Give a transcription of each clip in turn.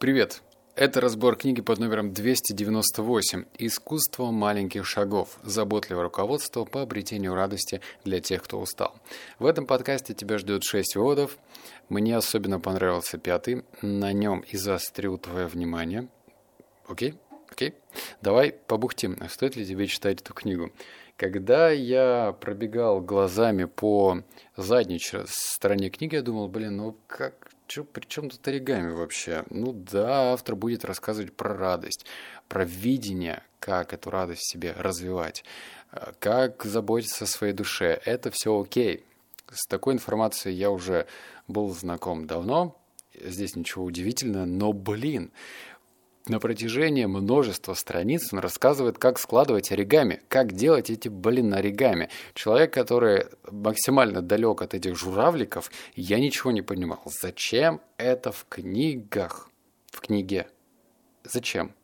Привет! Это разбор книги под номером 298 «Искусство маленьких шагов. Заботливое руководство по обретению радости для тех, кто устал». В этом подкасте тебя ждет 6 выводов. Мне особенно понравился пятый. На нем и заострю твое внимание. Окей? Окей? Давай побухтим. Стоит ли тебе читать эту книгу? Когда я пробегал глазами по задней стороне книги, я думал, блин, ну как, Чё, при чем тут оригами вообще? Ну да, автор будет рассказывать про радость, про видение, как эту радость в себе развивать, э, как заботиться о своей душе. Это все окей. С такой информацией я уже был знаком давно. Здесь ничего удивительного, но, блин, на протяжении множества страниц он рассказывает, как складывать оригами, как делать эти, блин, оригами. Человек, который максимально далек от этих журавликов, я ничего не понимал. Зачем это в книгах? В книге. Зачем?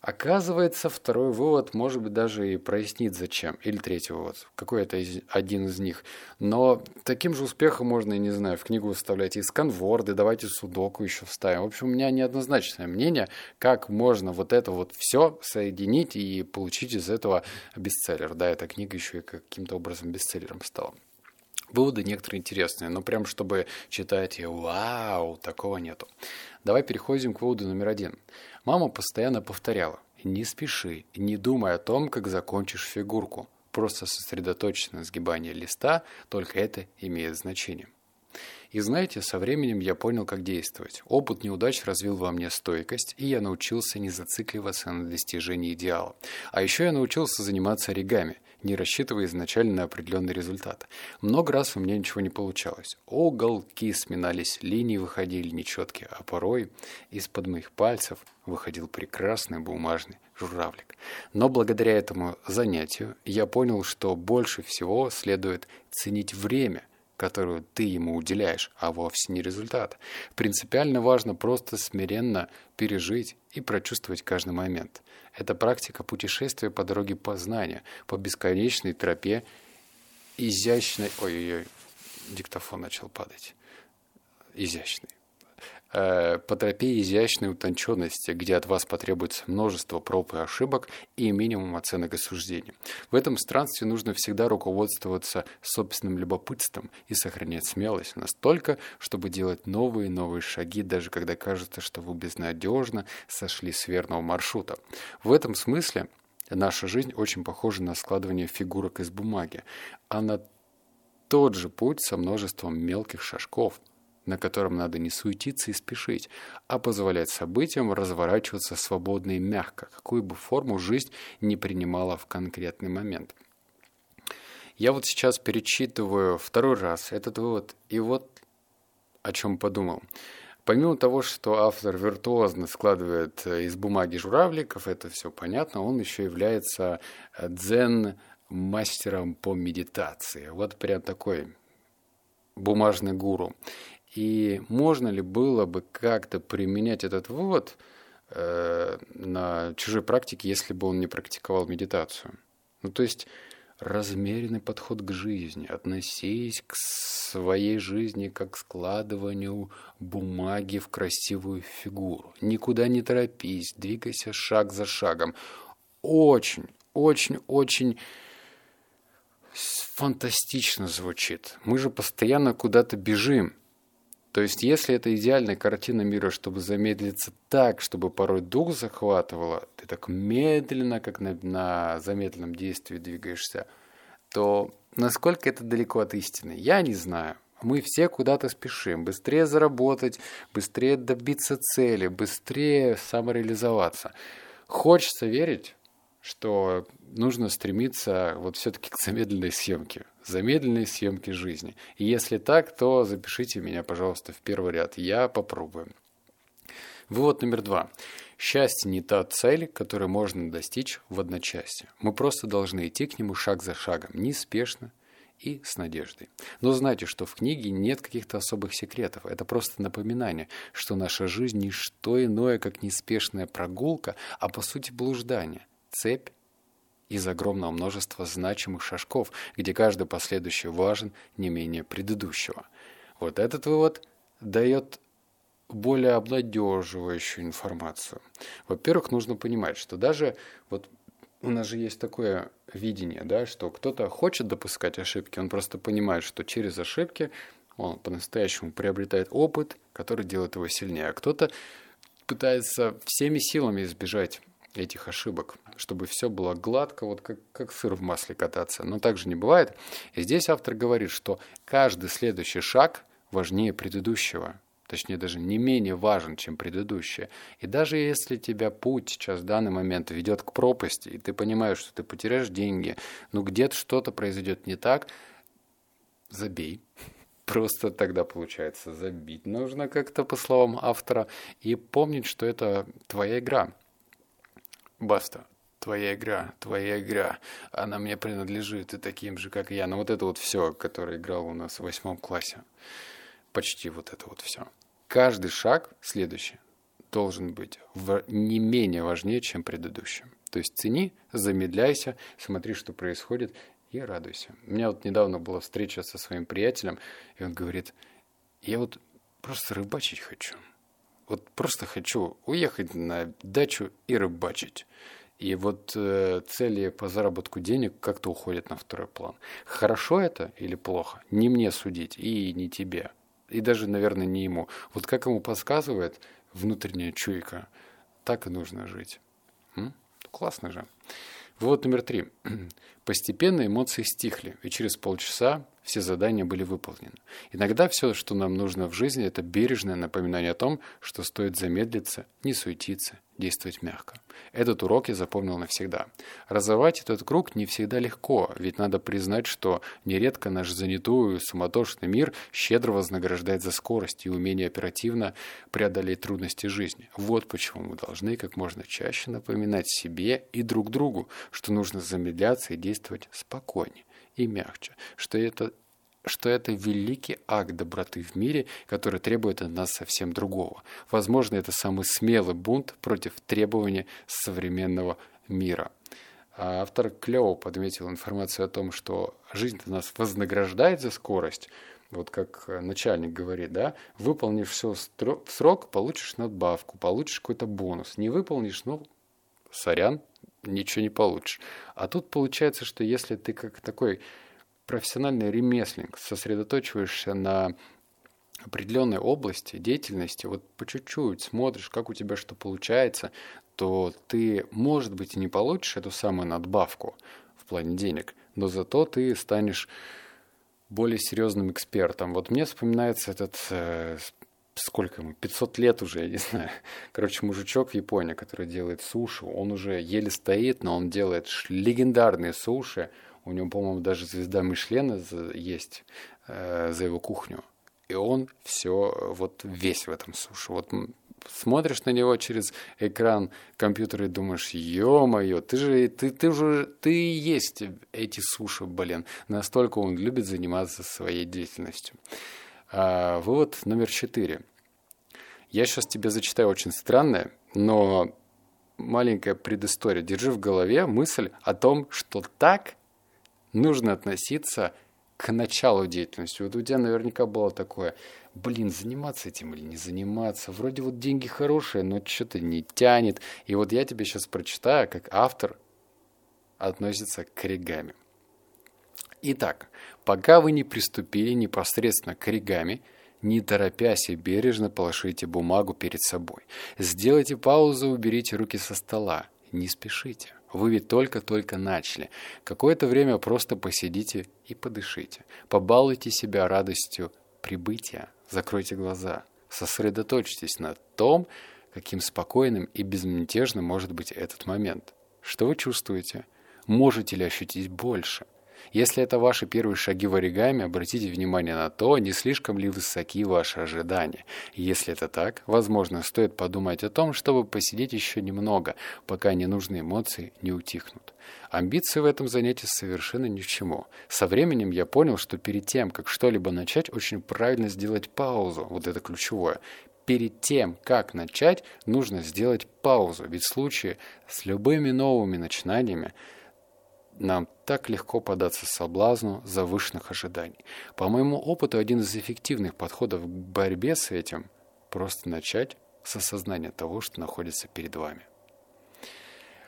Оказывается, второй вывод, может быть, даже и прояснит зачем. Или третий вывод. Какой это из, один из них. Но таким же успехом можно, я не знаю, в книгу вставлять и сканворды, давайте судоку еще вставим. В общем, у меня неоднозначное мнение, как можно вот это вот все соединить и получить из этого бестселлер. Да, эта книга еще и каким-то образом бестселлером стала. Выводы некоторые интересные, но прям чтобы читать и вау, такого нету. Давай переходим к выводу номер один. Мама постоянно повторяла «Не спеши, не думай о том, как закончишь фигурку. Просто сосредоточься на сгибании листа, только это имеет значение». И знаете, со временем я понял, как действовать. Опыт неудач развил во мне стойкость, и я научился не зацикливаться на достижении идеала. А еще я научился заниматься оригами – не рассчитывая изначально на определенный результат. Много раз у меня ничего не получалось. Уголки сминались, линии выходили нечеткие, а порой из-под моих пальцев выходил прекрасный бумажный журавлик. Но благодаря этому занятию я понял, что больше всего следует ценить время – которую ты ему уделяешь, а вовсе не результат. Принципиально важно просто смиренно пережить и прочувствовать каждый момент. Это практика путешествия по дороге познания, по бесконечной тропе изящной... Ой-ой-ой, диктофон начал падать. Изящный. Э, по тропе изящной утонченности, где от вас потребуется множество проб и ошибок и минимум оценок и суждений. В этом странстве нужно всегда руководствоваться собственным любопытством и сохранять смелость настолько, чтобы делать новые и новые шаги, даже когда кажется, что вы безнадежно сошли с верного маршрута. В этом смысле наша жизнь очень похожа на складывание фигурок из бумаги, а на тот же путь со множеством мелких шажков – на котором надо не суетиться и спешить, а позволять событиям разворачиваться свободно и мягко, какую бы форму жизнь не принимала в конкретный момент. Я вот сейчас перечитываю второй раз этот вывод, и вот о чем подумал. Помимо того, что автор виртуозно складывает из бумаги журавликов, это все понятно, он еще является э, дзен-мастером по медитации. Вот прям такой бумажный гуру. И можно ли было бы как-то применять этот вывод э, на чужой практике, если бы он не практиковал медитацию? Ну, то есть размеренный подход к жизни, относись к своей жизни как к складыванию бумаги в красивую фигуру. Никуда не торопись, двигайся шаг за шагом. Очень, очень, очень фантастично звучит. Мы же постоянно куда-то бежим. То есть, если это идеальная картина мира, чтобы замедлиться так, чтобы порой дух захватывало, ты так медленно, как на, на замедленном действии двигаешься, то насколько это далеко от истины, я не знаю. Мы все куда-то спешим. Быстрее заработать, быстрее добиться цели, быстрее самореализоваться. Хочется верить, что нужно стремиться вот все-таки к замедленной съемке, замедленной съемке жизни. И если так, то запишите меня, пожалуйста, в первый ряд. Я попробую. Вывод номер два. Счастье не та цель, которую можно достичь в одночасье. Мы просто должны идти к нему шаг за шагом, неспешно и с надеждой. Но знайте, что в книге нет каких-то особых секретов. Это просто напоминание, что наша жизнь не что иное, как неспешная прогулка, а по сути блуждание – цепь из огромного множества значимых шажков, где каждый последующий важен не менее предыдущего. Вот этот вывод дает более обнадеживающую информацию. Во-первых, нужно понимать, что даже вот у нас же есть такое видение, да, что кто-то хочет допускать ошибки, он просто понимает, что через ошибки он по-настоящему приобретает опыт, который делает его сильнее, а кто-то пытается всеми силами избежать этих ошибок, чтобы все было гладко, вот как, как сыр в масле кататься. Но так же не бывает. И здесь автор говорит, что каждый следующий шаг важнее предыдущего. Точнее, даже не менее важен, чем предыдущее. И даже если тебя путь сейчас в данный момент ведет к пропасти, и ты понимаешь, что ты потеряешь деньги, ну где-то что-то произойдет не так, забей. Просто тогда получается забить нужно как-то, по словам автора, и помнить, что это твоя игра. Баста. Твоя игра, твоя игра, она мне принадлежит, и таким же, как я. Ну вот это вот все, которое играл у нас в восьмом классе. Почти вот это вот все. Каждый шаг следующий должен быть в не менее важнее, чем предыдущий. То есть цени, замедляйся, смотри, что происходит, и радуйся. У меня вот недавно была встреча со своим приятелем, и он говорит, я вот просто рыбачить хочу. Вот просто хочу уехать на дачу и рыбачить. И вот э, цели по заработку денег как-то уходят на второй план. Хорошо это или плохо? Не мне судить и не тебе. И даже, наверное, не ему. Вот как ему подсказывает внутренняя чуйка, так и нужно жить. М? Классно же. Вывод номер три. Постепенно эмоции стихли, и через полчаса все задания были выполнены. Иногда все, что нам нужно в жизни, это бережное напоминание о том, что стоит замедлиться, не суетиться, действовать мягко. Этот урок я запомнил навсегда. Разорвать этот круг не всегда легко, ведь надо признать, что нередко наш занятую суматошный мир щедро вознаграждает за скорость и умение оперативно преодолеть трудности жизни. Вот почему мы должны как можно чаще напоминать себе и друг другу, что нужно замедляться и действовать спокойнее и мягче, что это что это великий акт доброты в мире, который требует от нас совсем другого. Возможно, это самый смелый бунт против требований современного мира. А автор клево подметил информацию о том, что жизнь нас вознаграждает за скорость, вот как начальник говорит, да, выполнишь все в срок, получишь надбавку, получишь какой-то бонус. Не выполнишь, ну, сорян, ничего не получишь. А тут получается, что если ты как такой профессиональный ремесленник, сосредоточиваешься на определенной области деятельности, вот по чуть-чуть смотришь, как у тебя что получается, то ты, может быть, и не получишь эту самую надбавку в плане денег, но зато ты станешь более серьезным экспертом. Вот мне вспоминается этот, э, сколько ему, 500 лет уже, я не знаю. Короче, мужичок в Японии, который делает суши, он уже еле стоит, но он делает легендарные суши, у него, по-моему, даже звезда Мишлена есть э, за его кухню. И он все вот весь в этом суши. Вот смотришь на него через экран компьютера и думаешь, ё-моё, ты же, ты, ты уже, ты есть эти суши, блин. Настолько он любит заниматься своей деятельностью. А, вывод номер четыре. Я сейчас тебе зачитаю очень странное, но маленькая предыстория. Держи в голове мысль о том, что так нужно относиться к началу деятельности. Вот у тебя наверняка было такое, блин, заниматься этим или не заниматься. Вроде вот деньги хорошие, но что-то не тянет. И вот я тебе сейчас прочитаю, как автор относится к оригами. Итак, пока вы не приступили непосредственно к оригами, не торопясь и бережно положите бумагу перед собой. Сделайте паузу, уберите руки со стола. Не спешите. Вы ведь только-только начали. Какое-то время просто посидите и подышите. Побалуйте себя радостью прибытия. Закройте глаза. Сосредоточьтесь на том, каким спокойным и безмятежным может быть этот момент. Что вы чувствуете? Можете ли ощутить больше? Если это ваши первые шаги в оригами, обратите внимание на то, не слишком ли высоки ваши ожидания. Если это так, возможно, стоит подумать о том, чтобы посидеть еще немного, пока ненужные эмоции не утихнут. Амбиции в этом занятии совершенно ни к чему. Со временем я понял, что перед тем, как что-либо начать, очень правильно сделать паузу, вот это ключевое. Перед тем, как начать, нужно сделать паузу, ведь в случае с любыми новыми начинаниями нам так легко податься соблазну завышенных ожиданий. По моему опыту, один из эффективных подходов к борьбе с этим просто начать с осознания того, что находится перед вами.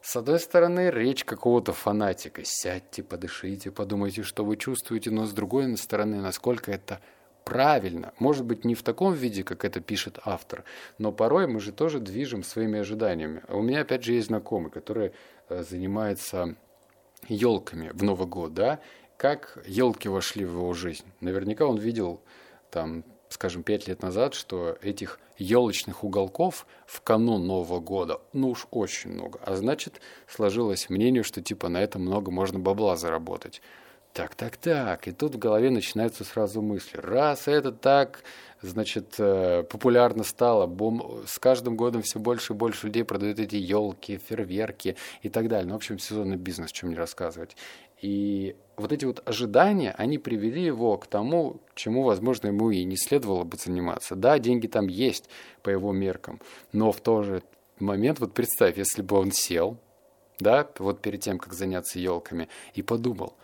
С одной стороны, речь какого-то фанатика. Сядьте, подышите, подумайте, что вы чувствуете, но с другой стороны, насколько это правильно. Может быть, не в таком виде, как это пишет автор, но порой мы же тоже движем своими ожиданиями. У меня, опять же, есть знакомый, который э, занимается елками в Новый год, да, как елки вошли в его жизнь. Наверняка он видел там, скажем, пять лет назад, что этих елочных уголков в канун Нового года, ну уж очень много. А значит, сложилось мнение, что типа на этом много можно бабла заработать. Так, так, так. И тут в голове начинаются сразу мысли. Раз это так, значит, э, популярно стало, бом... с каждым годом все больше и больше людей продают эти елки, фейерверки и так далее. Ну, в общем, сезонный бизнес, чем не рассказывать. И вот эти вот ожидания, они привели его к тому, чему, возможно, ему и не следовало бы заниматься. Да, деньги там есть по его меркам, но в тот же момент, вот представь, если бы он сел, да, вот перед тем, как заняться елками, и подумал,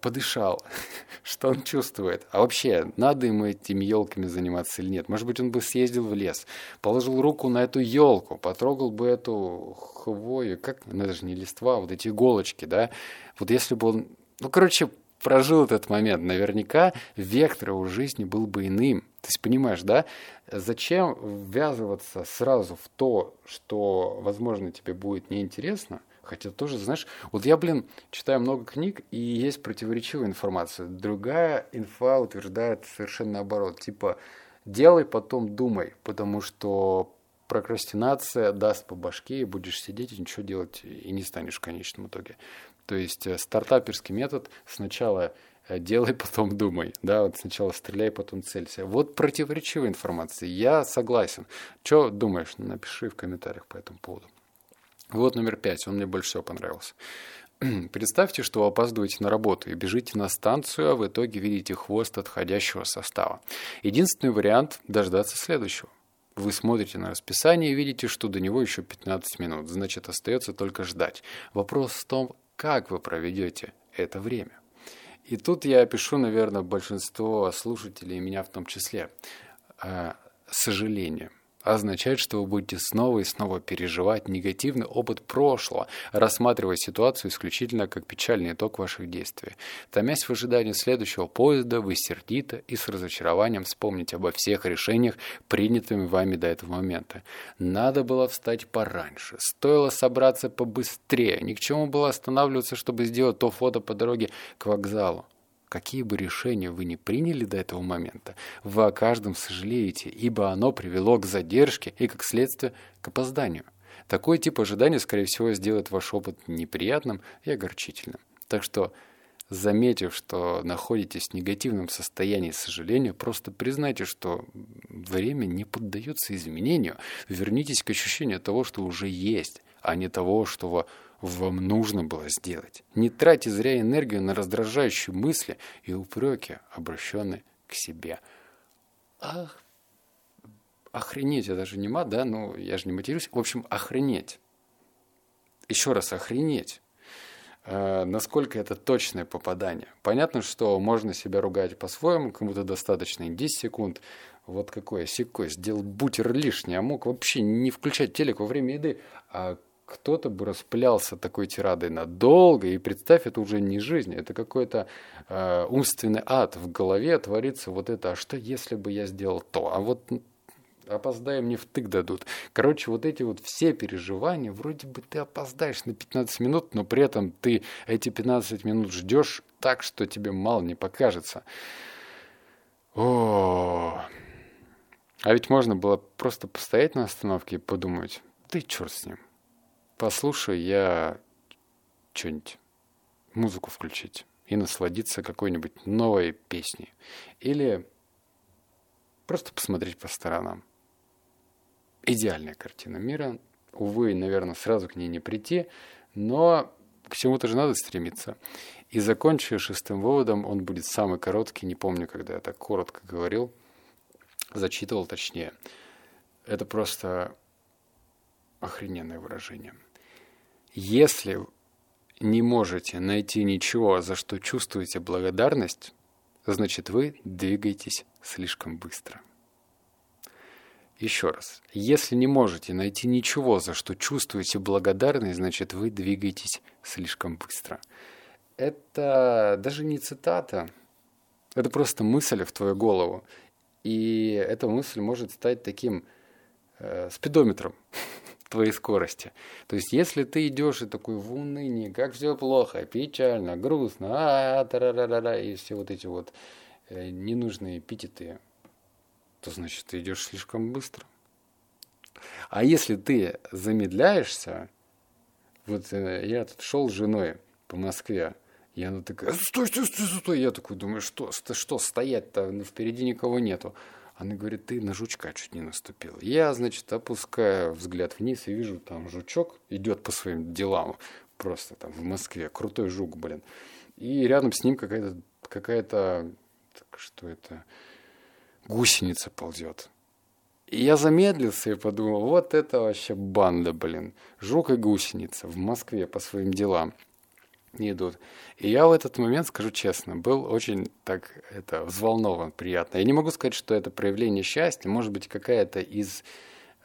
подышал, что он чувствует. А вообще, надо ему этими елками заниматься или нет? Может быть, он бы съездил в лес, положил руку на эту елку, потрогал бы эту хвою, как, ну это же не листва, вот эти иголочки, да? Вот если бы он, ну, короче, прожил этот момент, наверняка вектор его жизни был бы иным. То есть, понимаешь, да? Зачем ввязываться сразу в то, что, возможно, тебе будет неинтересно, Хотя тоже, знаешь, вот я, блин, читаю много книг, и есть противоречивая информация. Другая инфа утверждает совершенно наоборот. Типа, делай, потом думай, потому что прокрастинация даст по башке, и будешь сидеть и ничего делать, и не станешь в конечном итоге. То есть э, стартаперский метод сначала э, делай, потом думай. Да, вот сначала стреляй, потом целься. Вот противоречивая информация. Я согласен. Что думаешь? Напиши в комментариях по этому поводу. Вот номер пять, он мне больше всего понравился. Представьте, что вы опаздываете на работу и бежите на станцию, а в итоге видите хвост отходящего состава. Единственный вариант – дождаться следующего. Вы смотрите на расписание и видите, что до него еще 15 минут, значит, остается только ждать. Вопрос в том, как вы проведете это время. И тут я опишу, наверное, большинство слушателей, меня в том числе, э, сожаление означает, что вы будете снова и снова переживать негативный опыт прошлого, рассматривая ситуацию исключительно как печальный итог ваших действий. Томясь в ожидании следующего поезда, вы сердито и с разочарованием вспомните обо всех решениях, принятыми вами до этого момента. Надо было встать пораньше, стоило собраться побыстрее, ни к чему было останавливаться, чтобы сделать то фото по дороге к вокзалу. Какие бы решения вы ни приняли до этого момента, вы о каждом сожалеете, ибо оно привело к задержке и, как следствие, к опозданию. Такой тип ожидания, скорее всего, сделает ваш опыт неприятным и огорчительным. Так что, заметив, что находитесь в негативном состоянии сожаления, просто признайте, что время не поддается изменению. Вернитесь к ощущению того, что уже есть, а не того, что вам нужно было сделать. Не тратьте зря энергию на раздражающие мысли и упреки, обращенные к себе. Ах, охренеть, это же не мат, да? Ну, я же не матерюсь. В общем, охренеть. Еще раз, охренеть. Э, насколько это точное попадание. Понятно, что можно себя ругать по-своему, кому-то достаточно 10 секунд. Вот какое секой, сделал бутер лишний, а мог вообще не включать телек во время еды. А кто-то бы распылялся такой тирадой надолго, и представь, это уже не жизнь, это какой-то э, умственный ад в голове творится вот это, а что если бы я сделал то, а вот опоздаем, мне втык дадут. Короче, вот эти вот все переживания, вроде бы ты опоздаешь на 15 минут, но при этом ты эти 15 минут ждешь так, что тебе мало не покажется. О, а ведь можно было просто постоять на остановке и подумать, да и черт с ним послушаю я что-нибудь, музыку включить и насладиться какой-нибудь новой песней. Или просто посмотреть по сторонам. Идеальная картина мира. Увы, наверное, сразу к ней не прийти, но к чему-то же надо стремиться. И закончу шестым выводом, он будет самый короткий, не помню, когда я так коротко говорил, зачитывал точнее. Это просто охрененное выражение – если не можете найти ничего, за что чувствуете благодарность, значит вы двигаетесь слишком быстро. Еще раз, если не можете найти ничего, за что чувствуете благодарность, значит вы двигаетесь слишком быстро. Это даже не цитата, это просто мысль в твою голову. И эта мысль может стать таким э, спидометром твоей скорости. То есть, если ты идешь и такой в унынии, как все плохо, печально, грустно, а, -а, -а, -а, -а, и все вот эти вот э, ненужные эпитеты, то значит ты идешь слишком быстро. А если ты замедляешься, вот э, я тут шел с женой по Москве, и она такая, стой, стой, стой, стой. Я такой думаю, что, что стоять-то, ну, впереди никого нету. Она говорит, ты на жучка чуть не наступил. Я, значит, опускаю взгляд вниз и вижу, там жучок идет по своим делам. Просто там в Москве. Крутой жук, блин. И рядом с ним какая-то, какая-то, что это, гусеница ползет. И я замедлился и подумал, вот это вообще банда, блин. Жук и гусеница в Москве по своим делам не идут. И я в этот момент, скажу честно, был очень так это взволнован, приятно. Я не могу сказать, что это проявление счастья, может быть, какая-то из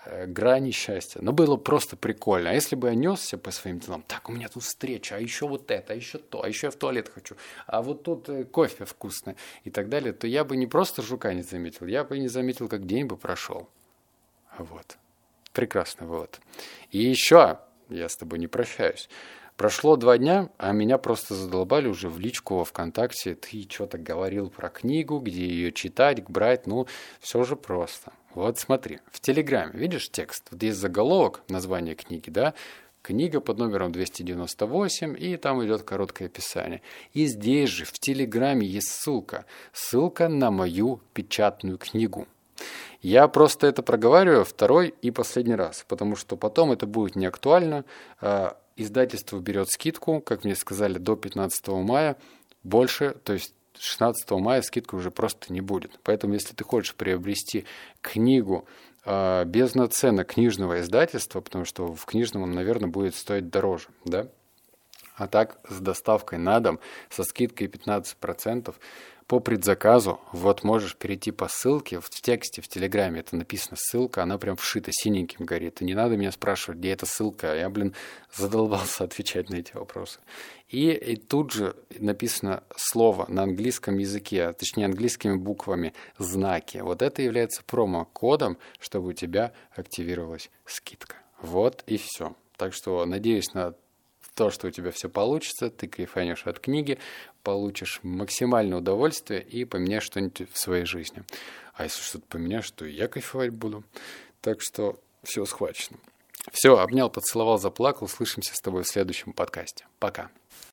э, грани счастья. Но было просто прикольно. А если бы я несся по своим делам, так, у меня тут встреча, а еще вот это, а еще то, а еще я в туалет хочу, а вот тут э, кофе вкусный и так далее, то я бы не просто жука не заметил, я бы не заметил, как день бы прошел. Вот. Прекрасный вывод. И еще я с тобой не прощаюсь. Прошло два дня, а меня просто задолбали уже в личку во ВКонтакте. Ты что-то говорил про книгу, где ее читать, брать. Ну, все же просто. Вот смотри, в Телеграме, видишь текст? Вот есть заголовок, название книги, да? Книга под номером 298, и там идет короткое описание. И здесь же, в Телеграме, есть ссылка. Ссылка на мою печатную книгу. Я просто это проговариваю второй и последний раз, потому что потом это будет не актуально. А, издательство берет скидку, как мне сказали, до 15 мая. Больше, то есть 16 мая скидка уже просто не будет. Поэтому, если ты хочешь приобрести книгу э, без наценок книжного издательства, потому что в книжном он, наверное, будет стоить дороже, да? А так, с доставкой на дом, со скидкой 15%, по предзаказу, вот можешь перейти по ссылке, в тексте, в Телеграме это написано ссылка, она прям вшита, синеньким горит. И не надо меня спрашивать, где эта ссылка, я, блин, задолбался отвечать на эти вопросы. И, и тут же написано слово на английском языке, а точнее английскими буквами, знаки. Вот это является промокодом, чтобы у тебя активировалась скидка. Вот и все. Так что надеюсь на то, что у тебя все получится, ты кайфанешь от книги, получишь максимальное удовольствие и поменяешь что-нибудь в своей жизни. А если что-то поменяешь, то я кайфовать буду. Так что все схвачено. Все, обнял, поцеловал, заплакал. Слышимся с тобой в следующем подкасте. Пока.